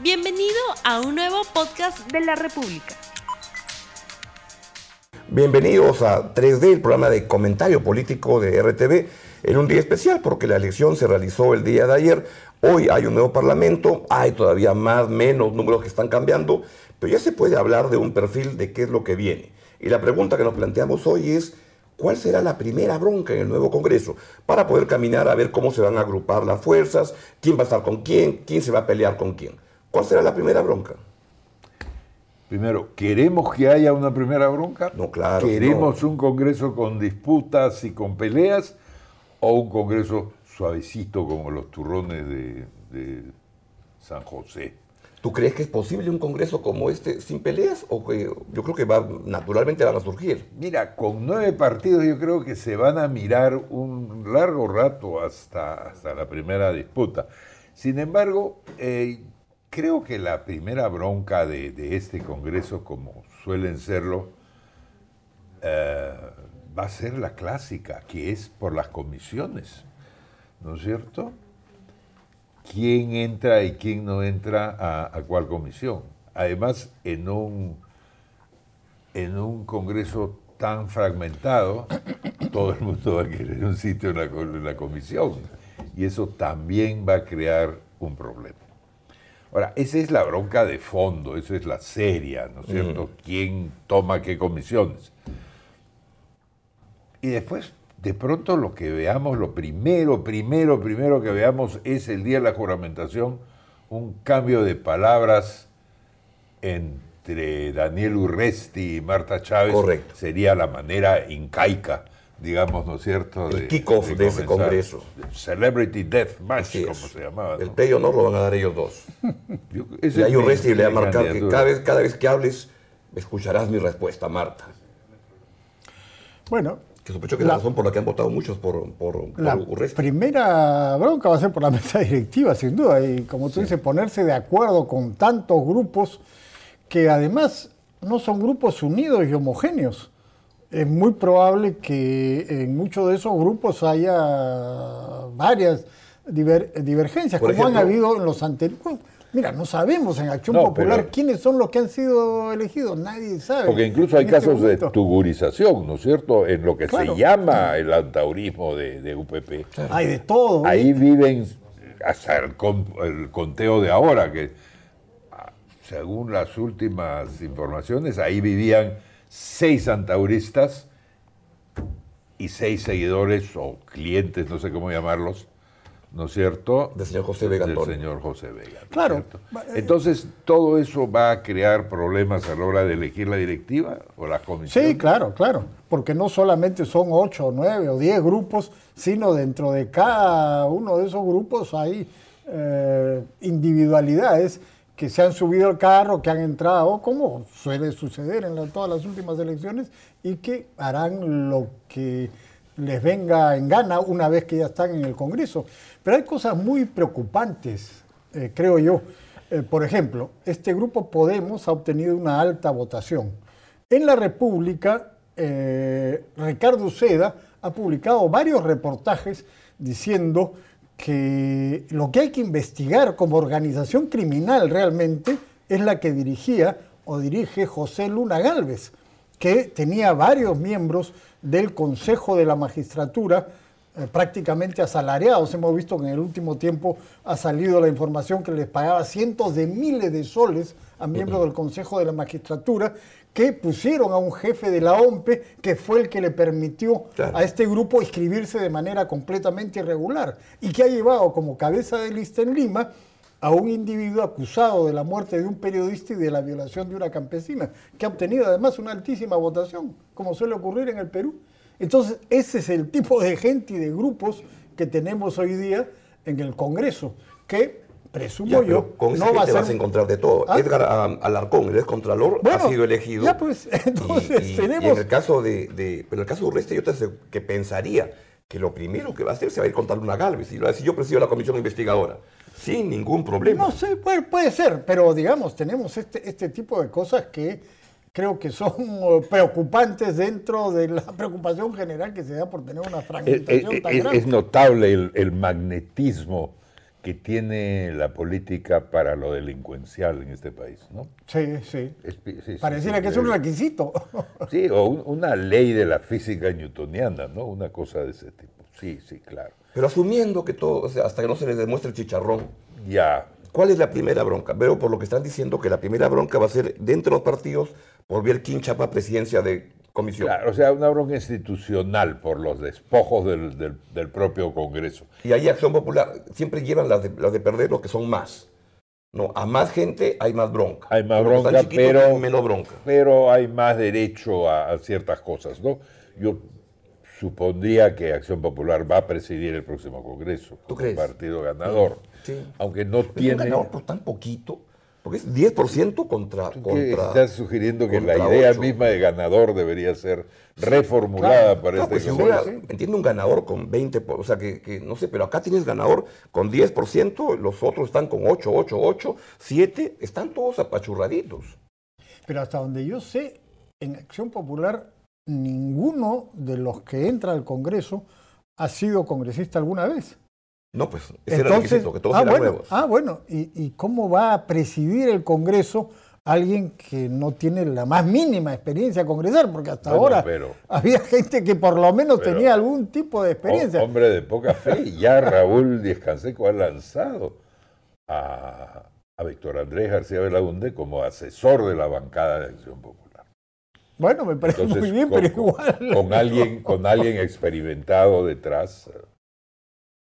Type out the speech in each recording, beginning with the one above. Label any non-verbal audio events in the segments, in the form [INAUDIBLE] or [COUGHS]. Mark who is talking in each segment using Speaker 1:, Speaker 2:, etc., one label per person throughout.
Speaker 1: Bienvenido a un nuevo podcast de la República.
Speaker 2: Bienvenidos a 3D, el programa de comentario político de RTV, en un día especial porque la elección se realizó el día de ayer. Hoy hay un nuevo parlamento, hay todavía más, menos números que están cambiando, pero ya se puede hablar de un perfil de qué es lo que viene. Y la pregunta que nos planteamos hoy es, ¿cuál será la primera bronca en el nuevo Congreso? Para poder caminar a ver cómo se van a agrupar las fuerzas, quién va a estar con quién, quién se va a pelear con quién. ¿Cuál será la primera bronca?
Speaker 3: Primero, ¿queremos que haya una primera bronca?
Speaker 2: No, claro.
Speaker 3: ¿Queremos un Congreso con disputas y con peleas o un Congreso suavecito como los turrones de, de San José?
Speaker 2: ¿Tú crees que es posible un Congreso como este sin peleas? O que yo creo que va, naturalmente van a surgir.
Speaker 3: Mira, con nueve partidos yo creo que se van a mirar un largo rato hasta, hasta la primera disputa. Sin embargo, eh, creo que la primera bronca de, este Congreso, como suelen serlo, eh, va a ser la clásica, que es por las comisiones, ¿no es cierto? quién entra y quién no entra a, cuál comisión. Además, en un, en un Congreso tan fragmentado, todo el mundo va a querer un sitio en la comisión. Y eso también va a crear un problema. Ahora, esa es la bronca de fondo, esa es la seria, ¿no es cierto? ¿Quién toma qué comisiones? Y después de pronto lo que veamos, lo primero, primero, primero que veamos es el día de la juramentación, un cambio de palabras entre Daniel Urresti y Marta Chávez.
Speaker 2: Correcto.
Speaker 3: Sería la manera incaica, digamos, ¿no es cierto?
Speaker 2: El kickoff de ese congreso.
Speaker 3: Celebrity Death Match, como se llamaba. ¿no?
Speaker 2: El pay honor lo van a dar ellos dos. [LAUGHS]
Speaker 3: Yo-
Speaker 2: Y
Speaker 3: esa
Speaker 2: hay
Speaker 3: es
Speaker 2: un
Speaker 3: mi-
Speaker 2: Resti le va a marcar que cada vez, cada vez que hables, escucharás mi respuesta, Marta.
Speaker 4: Bueno,
Speaker 2: Que sospecho que es
Speaker 4: La-
Speaker 2: la razón por la que han votado muchos por, por, por
Speaker 4: la
Speaker 2: Urresti.
Speaker 4: primera bronca va a ser por la [LAUGHS] mesa directiva, sin duda. Y como tú dices, ponerse de acuerdo con tantos grupos que además no son grupos unidos y homogéneos. Es muy probable que en muchos de esos grupos haya varias diver- divergencias,
Speaker 2: Por
Speaker 4: como han habido en los anteriores. Mira, no sabemos en Acción
Speaker 3: No,
Speaker 4: Popular
Speaker 3: pero-
Speaker 4: quiénes son los que han sido elegidos, nadie sabe.
Speaker 3: Porque incluso hay
Speaker 4: en este
Speaker 3: casos de tugurización, ¿no es cierto? En lo que
Speaker 4: Claro.
Speaker 3: se llama el antaurismo de, de UPP.
Speaker 4: Hay de todo.
Speaker 3: Ahí viven hasta el, el conteo de ahora, que ah, según las últimas informaciones, ahí vivían seis antauristas y seis seguidores o clientes, no sé cómo llamarlos, ¿no es cierto?
Speaker 2: Del señor José Vega
Speaker 3: Del
Speaker 2: Antonio.
Speaker 3: señor José Vega. ¿no es
Speaker 4: Claro.
Speaker 3: cierto? Entonces, ¿todo eso va a crear problemas a la hora de elegir la directiva o las comisiones?
Speaker 4: Sí, claro, claro, porque no solamente son ocho o nueve o diez grupos, sino dentro de cada uno de esos grupos hay eh, individualidades que se han subido al carro, que han entrado, como suele suceder en todas las últimas elecciones, y que harán lo que les venga en gana una vez que ya están en el Congreso. Pero hay cosas muy preocupantes, eh, creo yo. Eh, por ejemplo, este grupo Podemos ha obtenido una alta votación. En la República, eh, Ricardo Uceda ha publicado varios reportajes diciendo que lo que hay que investigar como organización criminal realmente es la que dirigía o dirige José Luna Galvez, que tenía varios miembros del Consejo de la Magistratura eh, prácticamente asalariados. Hemos visto que en el último tiempo ha salido la información que les pagaba cientos de miles de soles a miembros del Consejo de la Magistratura que pusieron a un jefe de la OMPE que fue el que le permitió
Speaker 2: Claro.
Speaker 4: a este grupo inscribirse de manera completamente irregular y que ha llevado como cabeza de lista en Lima a un individuo acusado de la muerte de un periodista y de la violación de una campesina, que ha obtenido además una altísima votación, como suele ocurrir en el Perú. Entonces, ese es el tipo de gente y de grupos que tenemos hoy día en el Congreso, que presumo
Speaker 2: Ya,
Speaker 4: yo
Speaker 2: con
Speaker 4: no va a
Speaker 2: gente vas a encontrar de todo.
Speaker 4: ¿Ah?
Speaker 2: Edgar Alarcón, el ex contralor,
Speaker 4: Bueno,
Speaker 2: ha sido elegido.
Speaker 4: ya, pues, [LAUGHS] entonces,
Speaker 2: y, y-
Speaker 4: tenemos-
Speaker 2: y en el caso de, de- pero en el caso de Urresti, yo te que pensaría que lo primero que va a hacer se va a ir contra Luna Galvez y lo va a decir yo presido la comisión investigadora. Sin ningún problema.
Speaker 4: No sé, puede, puede ser, pero digamos, tenemos este, este tipo de cosas que creo que son eh, [LAUGHS] preocupantes dentro de la [LAUGHS] preocupación general que se da por tener una
Speaker 3: Es,
Speaker 4: fragmentación
Speaker 3: es-
Speaker 4: tan
Speaker 3: es-
Speaker 4: grande.
Speaker 3: es notable el, el magnetismo que tiene la política para lo delincuencial en este país, ¿no?
Speaker 4: Sí, sí.
Speaker 3: Es- sí,
Speaker 4: Pareciera
Speaker 3: sí,
Speaker 4: que es un requisito. [LAUGHS]
Speaker 3: Sí, o un- una ley de la física newtoniana, ¿no? Una cosa de ese tipo. Sí, sí, claro.
Speaker 2: Pero asumiendo que todo, o sea, hasta que no se les demuestre el chicharrón,
Speaker 3: Ya,
Speaker 2: ¿cuál es la primera bronca? Veo por lo que están diciendo que la primera bronca va a ser dentro de los partidos por ver quién chapa presidencia de comisión.
Speaker 3: claro, o sea, una bronca institucional por los despojos del, del- del propio Congreso.
Speaker 2: Y ahí Acción Popular siempre llevan las de, las de perder los que son más. No, a más gente hay más bronca.
Speaker 3: Hay más bronca,
Speaker 2: chiquitos
Speaker 3: pero-
Speaker 2: menos bronca.
Speaker 3: Pero hay más derecho a, a ciertas cosas, ¿no? Yo supondría que Acción Popular va a presidir el próximo Congreso.
Speaker 2: ¿Tú
Speaker 3: como
Speaker 2: crees?
Speaker 3: partido ganador.
Speaker 2: Sí.
Speaker 3: Aunque no
Speaker 2: Es un
Speaker 3: tiene...
Speaker 2: ganador por tan poquito, porque es 10% contra...
Speaker 3: ¿Qué
Speaker 2: contra
Speaker 3: estás sugiriendo que la idea misma de ganador debería ser reformulada para
Speaker 2: No,
Speaker 3: este
Speaker 2: pues si entiende un ganador con 20, por- o sea, que, que no sé, pero acá tienes ganador con 10%, los otros están con 8, 8, 8, 7, están todos apachurraditos.
Speaker 4: Pero hasta donde yo sé, en Acción Popular, ninguno de los que entra al Congreso ha sido congresista alguna vez.
Speaker 2: No, pues ese era el requisito, que todos
Speaker 4: ah,
Speaker 2: eran
Speaker 4: bueno,
Speaker 2: nuevos.
Speaker 4: ah, bueno, ¿Y, y cómo va a presidir el Congreso alguien que no tiene la más mínima experiencia congresal? Porque hasta
Speaker 3: Bueno,
Speaker 4: ahora
Speaker 3: pero-
Speaker 4: había gente que por lo menos
Speaker 3: Pero-
Speaker 4: tenía algún tipo de experiencia.
Speaker 3: Hombre de poca fe, ya Raúl Díaz Canseco ha lanzado a, a Víctor Andrés García Belaunde como asesor de la bancada de Acción Popular.
Speaker 4: Bueno, me parece
Speaker 3: Entonces,
Speaker 4: muy bien,
Speaker 3: con,
Speaker 4: pero igual.
Speaker 3: con alguien, con alguien experimentado detrás,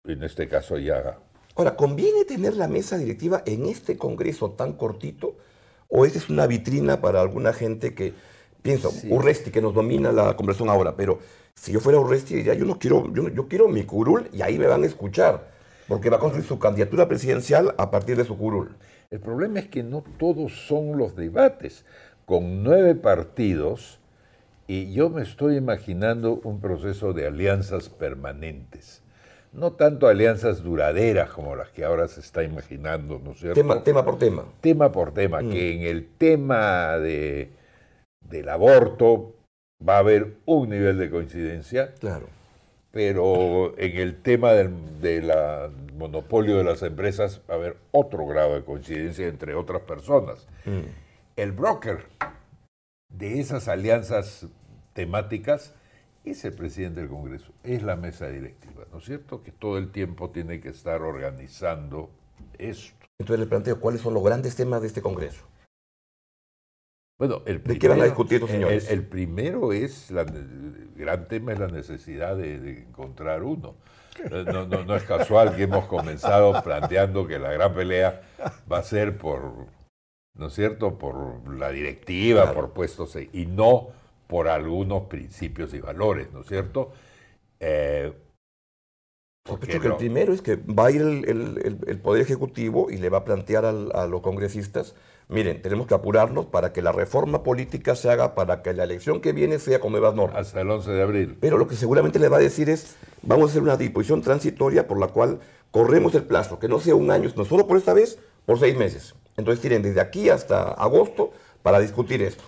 Speaker 3: en este caso ya
Speaker 2: Ahora, ¿conviene tener la mesa directiva en este Congreso tan cortito? ¿O esta es una vitrina para alguna gente que, pienso,
Speaker 3: Sí.
Speaker 2: Urresti, que nos domina la conversación ahora, pero si yo fuera Urresti diría, yo no quiero, yo, yo quiero mi curul y ahí me van a escuchar, porque va a construir su candidatura presidencial a partir de su curul.
Speaker 3: El problema es que no todos son los debates. Con nueve partidos, y yo me estoy imaginando un proceso de alianzas permanentes. No tanto alianzas duraderas como las que ahora se está imaginando, ¿no es cierto?
Speaker 2: Tema, tema por tema.
Speaker 3: Tema por tema, que en el tema de, del aborto va a haber un nivel de coincidencia,
Speaker 2: Claro.
Speaker 3: pero en el tema del de la monopolio de las empresas va a haber otro grado de coincidencia entre otras personas.
Speaker 2: Mm.
Speaker 3: El broker de esas alianzas temáticas es el presidente del Congreso, es la mesa directiva, ¿no es cierto? Que todo el tiempo tiene que estar organizando esto.
Speaker 2: Entonces le planteo cuáles son los grandes temas de este Congreso.
Speaker 3: Bueno, el
Speaker 2: ¿De qué van a
Speaker 3: primero-
Speaker 2: discutir señores?
Speaker 3: El, primero es, la, el gran tema es la necesidad de, de encontrar uno. No, no- no es casual que hemos comenzado planteando que la gran pelea va a ser por, ¿no es cierto?, por la directiva,
Speaker 2: Claro.
Speaker 3: por puestos, e- y no por algunos principios y valores, ¿no es cierto? Eh, porque
Speaker 2: que el primero es que va a ir el, el- el- el Poder Ejecutivo y le va a plantear al- a los congresistas, miren, tenemos que apurarnos para que la reforma política se haga, para que la elección que viene sea con nuevas normas.
Speaker 3: hasta el 11 de abril.
Speaker 2: Pero lo que seguramente le va a decir es, vamos a hacer una disposición transitoria por la cual corremos el plazo, que no sea un año, no solo por esta vez, por seis meses. Entonces tienen desde aquí hasta agosto para discutir esto.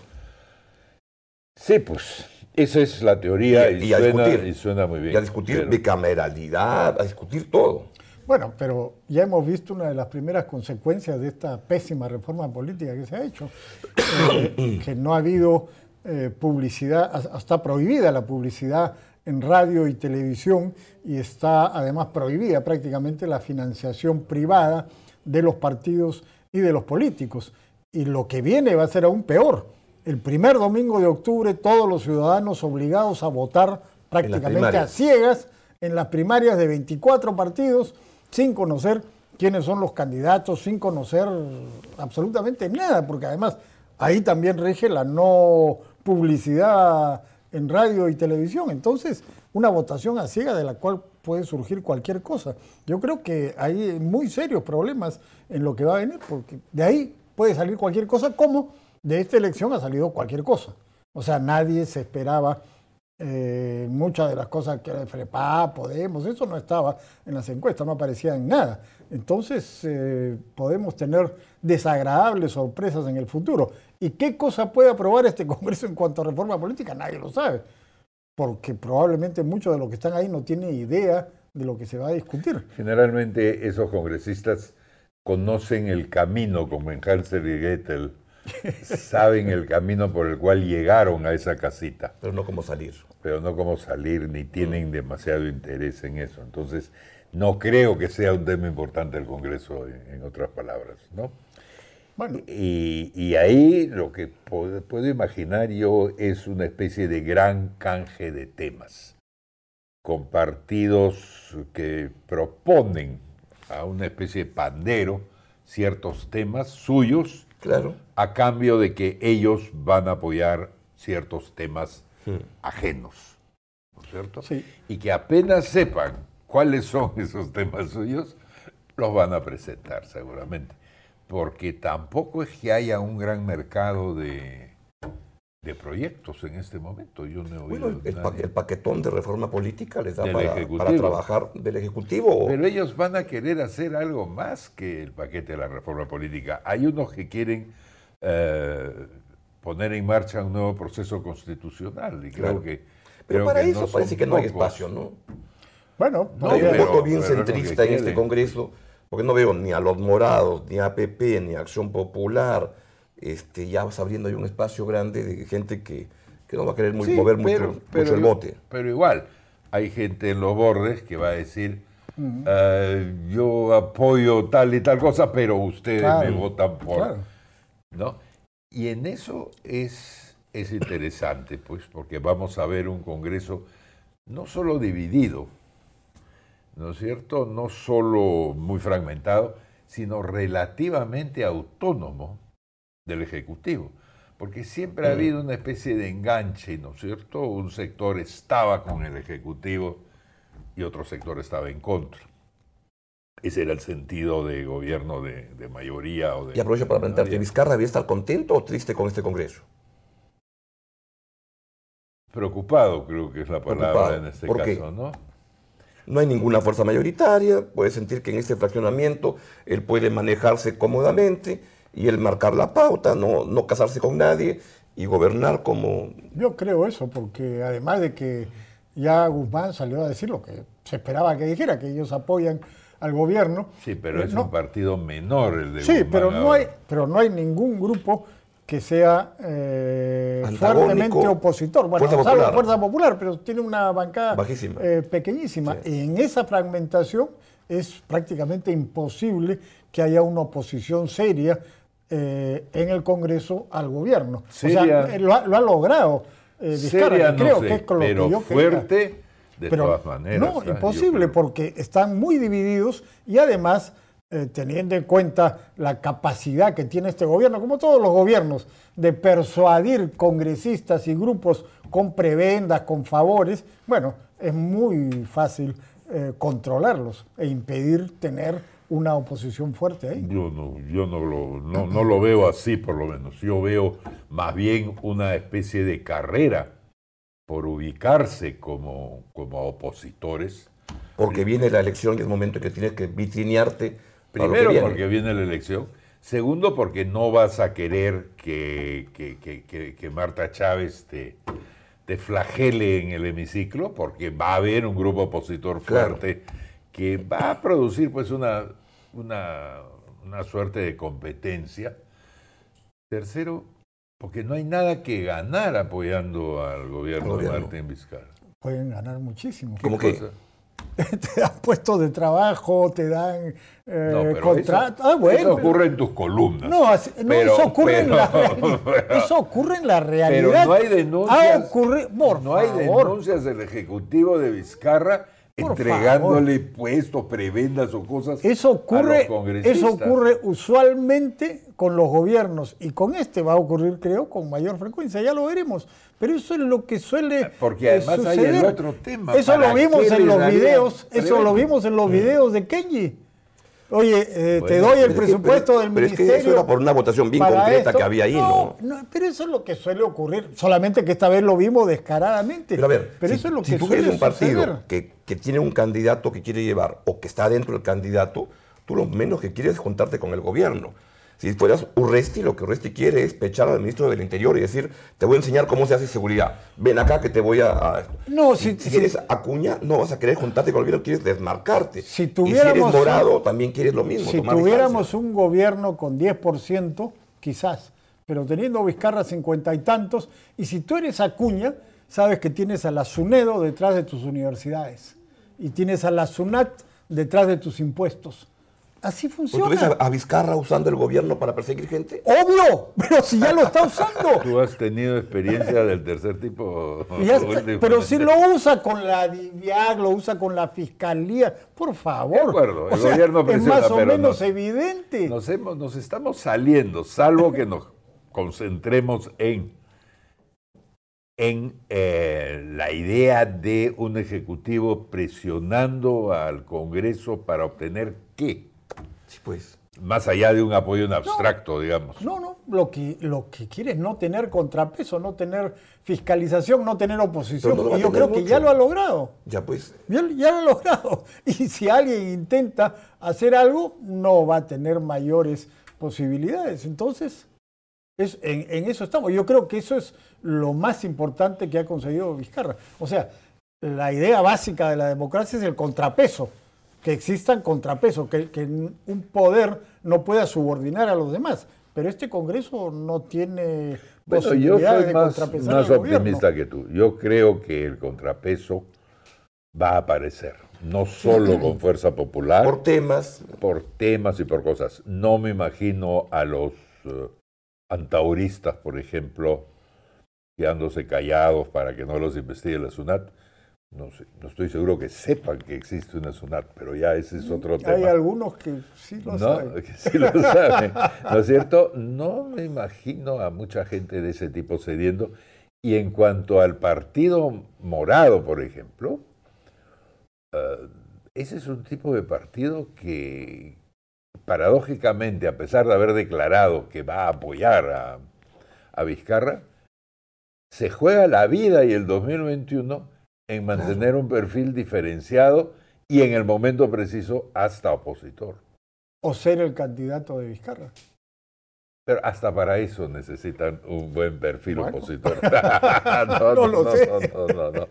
Speaker 3: Sí, pues esa es la teoría y,
Speaker 2: Y- y a
Speaker 3: suena,
Speaker 2: discutir.
Speaker 3: y suena muy bien.
Speaker 2: Y a discutir
Speaker 3: pero-
Speaker 2: bicameralidad, a discutir todo.
Speaker 4: Bueno, pero ya hemos visto una de las primeras consecuencias de esta pésima reforma política que se ha hecho, eh, [COUGHS] que no ha habido eh, publicidad, hasta está prohibida la publicidad en radio y televisión y está además prohibida prácticamente la financiación privada de los partidos y de los políticos. Y lo que viene va a ser aún peor. El primer domingo de octubre todos los ciudadanos obligados a votar prácticamente a ciegas en las primarias de 24 partidos sin conocer quiénes son los candidatos, sin conocer absolutamente nada, porque además ahí también rige la no publicidad en radio y televisión. Entonces, una votación a ciega de la cual puede surgir cualquier cosa. Yo creo que hay muy serios problemas en lo que va a venir, porque de ahí puede salir cualquier cosa, como de esta elección ha salido cualquier cosa. O sea, nadie se esperaba eh, muchas de las cosas que era FREPA, Podemos, eso no estaba en las encuestas, no aparecía en nada. Entonces eh, podemos tener desagradables sorpresas en el futuro. ¿Y qué cosa puede aprobar este [LAUGHS] Congreso en cuanto a reforma política? Nadie lo sabe, porque probablemente muchos de los que están ahí no tienen idea de lo que se va a discutir.
Speaker 3: Generalmente esos congresistas conocen el camino como en Hansel y Gretel, saben el camino por el cual llegaron a esa casita.
Speaker 2: Pero no cómo salir.
Speaker 3: Pero no cómo salir, ni tienen demasiado interés en eso. Entonces, no creo que sea un tema importante el Congreso, en, en otras palabras, ¿no?
Speaker 4: Bueno,
Speaker 3: Y, y ahí lo que puedo, puedo imaginar yo es una especie de gran canje de temas, con partidos que proponen a una especie de pandero ciertos temas suyos
Speaker 2: Claro.
Speaker 3: a cambio de que ellos van a apoyar ciertos temas ajenos, ¿no es cierto?
Speaker 4: Sí.
Speaker 3: Y que apenas sepan cuáles son [LAUGHS] esos temas suyos, los van a presentar seguramente. Porque tampoco es que haya un gran mercado de, de proyectos en este momento. Yo no he oído
Speaker 2: Bueno, el,
Speaker 3: nadie.
Speaker 2: el paquetón de reforma política les da para, trabajar del Ejecutivo.
Speaker 3: Pero ellos van a querer hacer algo más que el paquete de la reforma política. Hay unos que quieren eh, poner en marcha un nuevo proceso constitucional y
Speaker 2: Claro.
Speaker 3: creo que...
Speaker 2: Pero
Speaker 3: creo
Speaker 2: para
Speaker 3: que
Speaker 2: eso
Speaker 3: no
Speaker 2: parece que no hay espacio, ¿no?
Speaker 4: bueno,
Speaker 3: No,
Speaker 2: hay un voto bien centrista en este. Congreso, porque no veo ni a los morados, ni a APP, ni a Acción Popular. Este, ya vas abriendo ahí un espacio grande de gente que, que no va a querer muy-
Speaker 3: Sí,
Speaker 2: mover
Speaker 3: pero-
Speaker 2: mucho,
Speaker 3: pero
Speaker 2: mucho el bote.
Speaker 3: Pero igual, hay gente en los bordes que va a decir, eh, yo apoyo tal y tal cosa, pero ustedes
Speaker 4: Claro,
Speaker 3: me votan por...
Speaker 4: claro.
Speaker 3: ¿no? Y en eso es, es interesante, pues, porque vamos a ver un Congreso no solo dividido, ¿no es cierto? No solo muy fragmentado, sino relativamente autónomo del Ejecutivo. Porque siempre ha habido una especie de enganche, ¿no es cierto? Un sector estaba con el Ejecutivo y otro sector estaba en contra. Ese era el sentido de gobierno de, de mayoría o de...
Speaker 2: Y aprovecho para
Speaker 3: minoría.
Speaker 2: ¿Vizcarra debía estar contento o triste con este Congreso?
Speaker 3: Preocupado creo que es la palabra
Speaker 2: Preocupado.
Speaker 3: en este
Speaker 2: ¿Por qué?
Speaker 3: caso, ¿no?
Speaker 2: No hay ninguna fuerza mayoritaria, puede sentir que en este fraccionamiento él puede manejarse cómodamente y él marcar la pauta, no, no casarse con nadie y gobernar como...
Speaker 4: Yo creo eso, porque además de que ya Guzmán salió a decir lo que se esperaba que dijera, que ellos apoyan al gobierno.
Speaker 3: Sí, pero
Speaker 4: Eh,
Speaker 3: es
Speaker 4: no,
Speaker 3: un partido menor el de
Speaker 4: Sí,
Speaker 3: Guzmán
Speaker 4: pero no, hay, pero no hay ningún grupo que sea eh, fuertemente opositor. Bueno,
Speaker 2: Fuerza Popular.
Speaker 4: Fuerza Popular, pero tiene una bancada
Speaker 2: Bajísima.
Speaker 4: eh, pequeñísima.
Speaker 2: Sí.
Speaker 4: En esa fragmentación es prácticamente imposible que haya una oposición seria eh, en el Congreso al gobierno. O sea, eh, lo ha, lo ha logrado. eh,
Speaker 3: Seria no
Speaker 4: creo
Speaker 3: sé,
Speaker 4: que es con lo
Speaker 3: pero
Speaker 4: que yo quería.
Speaker 3: fuerte de
Speaker 4: Pero
Speaker 3: todas maneras.
Speaker 4: No.
Speaker 3: Yo
Speaker 4: imposible, porque están muy divididos y además, eh, teniendo en cuenta la capacidad que tiene este gobierno, como todos los gobiernos, de persuadir congresistas y grupos con prebendas, con favores, bueno, es muy fácil controlarlos e impedir tener una oposición fuerte ahí.
Speaker 3: Yo no, yo no lo, no, no lo veo así, por lo menos. Yo veo más bien una especie de carrera por ubicarse como, como opositores.
Speaker 2: Porque viene la elección y es momento en que tienes que vitrinearte para lo que
Speaker 3: Primero
Speaker 2: viene.
Speaker 3: porque viene la elección. Segundo porque no vas a querer que, que- que- que- que Marta Chávez te, te flagele en el hemiciclo, porque va a haber un grupo opositor
Speaker 2: Claro.
Speaker 3: fuerte que va a producir pues una, una, una suerte de competencia. Tercero, porque no hay nada que ganar apoyando al gobierno, de Martín Vizcarra.
Speaker 4: Pueden ganar muchísimo.
Speaker 2: ¿Cómo que?
Speaker 3: cosa? [LAUGHS]
Speaker 4: te dan puestos de trabajo, te dan eh,
Speaker 3: No,
Speaker 4: contratos.
Speaker 3: eso,
Speaker 4: Ah, bueno,
Speaker 3: eso
Speaker 4: pero-
Speaker 3: ocurre en tus columnas.
Speaker 4: No, así- no,
Speaker 3: Pero-
Speaker 4: eso ocurre en la
Speaker 3: pero- [LAUGHS]
Speaker 4: realidad. [LAUGHS] Eso ocurre en la realidad.
Speaker 3: Pero no hay denuncias.
Speaker 4: Ha ocurrido, por
Speaker 3: no hay
Speaker 4: favor.
Speaker 3: denuncias del Ejecutivo de Vizcarra entregándole puestos, prebendas o cosas
Speaker 4: Eso
Speaker 3: a los
Speaker 4: ocurre,
Speaker 3: congresistas.
Speaker 4: eso ocurre usualmente con los gobiernos y con este va a ocurrir, creo, con mayor frecuencia. Ya lo veremos. Pero eso es lo que suele
Speaker 3: Porque además
Speaker 4: eh,
Speaker 3: hay el otro tema.
Speaker 4: Eso
Speaker 3: ¿Para
Speaker 4: lo vimos en los videos. Eso lo vimos en los videos de Kenji. Oye, eh, te doy el
Speaker 2: es que-
Speaker 4: presupuesto
Speaker 2: pero-
Speaker 4: del
Speaker 2: pero es que
Speaker 4: ministerio.
Speaker 2: eso era por una votación bien concreta
Speaker 4: esto.
Speaker 2: que había ahí, ¿no?
Speaker 4: no, pero eso es lo que suele ocurrir. Solamente que esta vez lo vimos descaradamente.
Speaker 2: Pero a ver,
Speaker 4: Pero
Speaker 2: si,
Speaker 4: eso es lo
Speaker 2: si
Speaker 4: que
Speaker 2: tú eres un partido que, que tiene un candidato que quiere llevar o que está dentro del candidato, tú lo menos que quieres es juntarte con el gobierno. Si fueras Urresti, lo que Urresti quiere es pechar al ministro del Interior y decir, te voy a enseñar cómo se hace seguridad. Ven acá que te voy a... a-
Speaker 4: No,
Speaker 2: si,
Speaker 4: si-
Speaker 2: si
Speaker 4: si-
Speaker 2: quieres Acuña, no vas a querer juntarte con el gobierno, quieres desmarcarte.
Speaker 4: Si
Speaker 2: y si eres
Speaker 4: tuviéramos
Speaker 2: morado, también quieres lo mismo.
Speaker 4: Si tuviéramos
Speaker 2: distancia.
Speaker 4: un gobierno con 10%, quizás, pero teniendo Vizcarra cincuenta y tantos, y si tú eres Acuña, sabes que tienes a la SUNEDO detrás de tus universidades y tienes a la SUNAT detrás de tus impuestos. Así
Speaker 2: Pues, ¿Tú ves
Speaker 4: funciona.
Speaker 2: a, a Vizcarra usando el gobierno para perseguir gente?
Speaker 4: Obvio, pero si ya lo está usando. [LAUGHS]
Speaker 3: Tú has tenido experiencia del tercer tipo. [LAUGHS]
Speaker 4: Está, pero si lo usa con la DIVIAG, lo usa con la fiscalía, por favor.
Speaker 3: De acuerdo, el
Speaker 4: O sea,
Speaker 3: gobierno
Speaker 4: es
Speaker 3: presiona,
Speaker 4: más o
Speaker 3: pero
Speaker 4: menos
Speaker 3: no-
Speaker 4: evidente.
Speaker 3: Nos, hemos, nos estamos saliendo, salvo que nos concentremos en, en eh, la idea de un ejecutivo presionando al Congreso para obtener qué,
Speaker 2: Sí, pues.
Speaker 3: más allá de un apoyo en abstracto, digamos.
Speaker 4: No, no, lo que, lo que quiere es no tener contrapeso, no tener fiscalización, no tener oposición.
Speaker 2: No
Speaker 4: y yo creo que ya lo ha logrado.
Speaker 2: Ya pues.
Speaker 4: Ya, ya lo ha logrado. [LAUGHS] Y si alguien intenta hacer algo, no va a tener mayores posibilidades. Entonces, es, en, en eso estamos. Yo creo que eso es lo más importante que ha conseguido Vizcarra. O sea, la idea básica de la democracia es el contrapeso, que existan contrapesos, que, que un poder no pueda subordinar a los demás. Pero este Congreso no tiene
Speaker 3: Bueno, yo soy
Speaker 4: de
Speaker 3: más,
Speaker 4: contrapesar
Speaker 3: más
Speaker 4: al gobierno.
Speaker 3: optimista que tú. Yo creo que el contrapeso va a aparecer, no solo con fuerza popular,
Speaker 2: Por temas.
Speaker 3: por temas y por cosas. No me imagino a los eh, antauristas, por ejemplo, quedándose callados para que no los investigue la SUNAT. No, sé, no estoy seguro que sepan que existe una SUNAT, pero ya ese es otro tema.
Speaker 4: Hay algunos que sí lo
Speaker 3: no,
Speaker 4: saben.
Speaker 3: que sí lo [LAUGHS] saben, ¿no es cierto? No me imagino a mucha gente de ese tipo cediendo. Y en cuanto al partido morado, por ejemplo, eh, ese es un tipo de partido que, paradójicamente, a pesar de haber declarado que va a apoyar a, a Vizcarra, se juega la vida y el 2021 en mantener un perfil diferenciado y en el momento preciso hasta opositor.
Speaker 4: O ser el candidato de Vizcarra.
Speaker 3: Pero hasta para eso necesitan un buen perfil
Speaker 4: Bueno.
Speaker 3: opositor. [LAUGHS] [LAUGHS]
Speaker 4: No lo sé.
Speaker 3: No, no, no.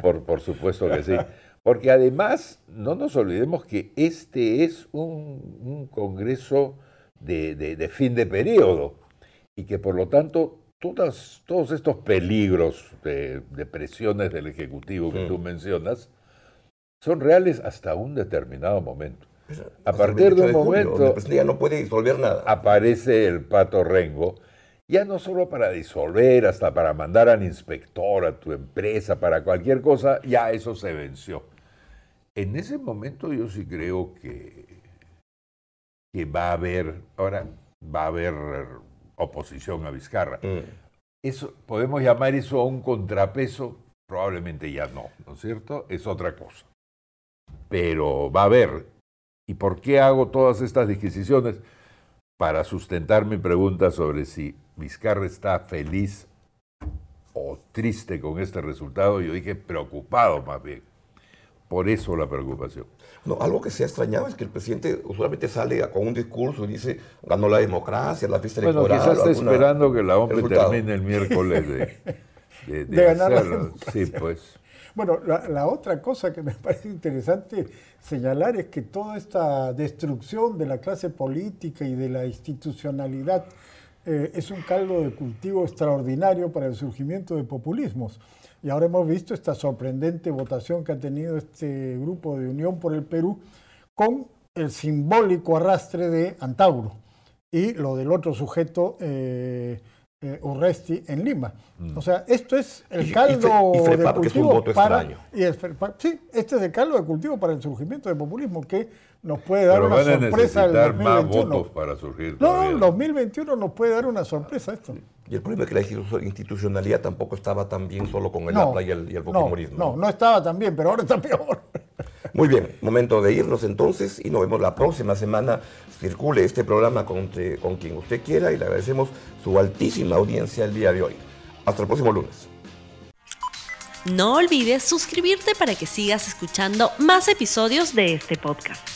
Speaker 3: Por, por supuesto que sí. Porque además, no nos olvidemos que este es un, un congreso de, de- de fin de periodo y que por lo tanto todas, todos estos peligros de, de presiones del Ejecutivo que
Speaker 2: Mm.
Speaker 3: tú mencionas son reales hasta un determinado momento. A
Speaker 2: hasta el
Speaker 3: partir de
Speaker 2: 28
Speaker 3: un
Speaker 2: julio,
Speaker 3: momento-
Speaker 2: El presidente ya no puede disolver nada.
Speaker 3: aparece el pato Rengo, ya no solo para disolver, hasta para mandar al inspector a tu empresa, para cualquier cosa, ya eso se venció. En ese momento yo sí creo que, que va a haber, ahora va a haber oposición a Vizcarra.
Speaker 2: Mm.
Speaker 3: Eso, ¿Podemos llamar eso a un contrapeso? Probablemente ya no, ¿no es cierto? Es otra cosa. Pero va a haber. ¿Y por qué hago todas estas disquisiciones? Para sustentar mi pregunta sobre si Vizcarra está feliz o triste con este resultado. Yo dije preocupado más bien. Por eso la preocupación.
Speaker 2: No, algo que se ha extrañado es que el presidente usualmente sale a- con un discurso y dice, ganó la democracia, la fiesta
Speaker 3: Bueno,
Speaker 2: electoral.
Speaker 3: quizás está esperando que la OMP termine el miércoles de, de, [LAUGHS] de
Speaker 4: De ganar la
Speaker 3: hacerlo. Sí, pues.
Speaker 4: Bueno, la, la otra cosa que me [LAUGHS] parece interesante señalar es que toda esta destrucción de la clase política y de la institucionalidad eh, es un caldo de cultivo extraordinario para el surgimiento de populismos. Y ahora hemos visto esta sorprendente votación que ha tenido este grupo de Unión por el Perú con el simbólico arrastre de Antauro y lo del otro sujeto, eh, eh, Urresti, en Lima. O sea, esto es el caldo
Speaker 2: y
Speaker 4: de
Speaker 2: Frepap, que es un
Speaker 4: cultivo
Speaker 2: voto
Speaker 4: para...
Speaker 2: extraño.
Speaker 4: Y el sí, este es el caldo de cultivo para el surgimiento del populismo que nos puede dar
Speaker 3: Pero
Speaker 4: una
Speaker 3: van a
Speaker 4: sorpresa el
Speaker 3: necesitar más
Speaker 4: 2021.
Speaker 3: votos para surgir.
Speaker 4: No, no,
Speaker 3: todavía.
Speaker 4: el 2021 nos puede dar una sorpresa esto.
Speaker 2: Y el problema es que la institu- institucionalidad tampoco estaba tan bien solo con el
Speaker 4: No,
Speaker 2: APLA y el, y el
Speaker 4: no, no, no estaba tan bien, pero ahora está peor.
Speaker 2: Muy bien, momento de irnos entonces y nos vemos la próxima semana. Circule este programa con, con quien usted quiera y le agradecemos su altísima audiencia el día de hoy. Hasta el próximo lunes.
Speaker 1: No olvides suscribirte para que sigas escuchando más episodios de este podcast.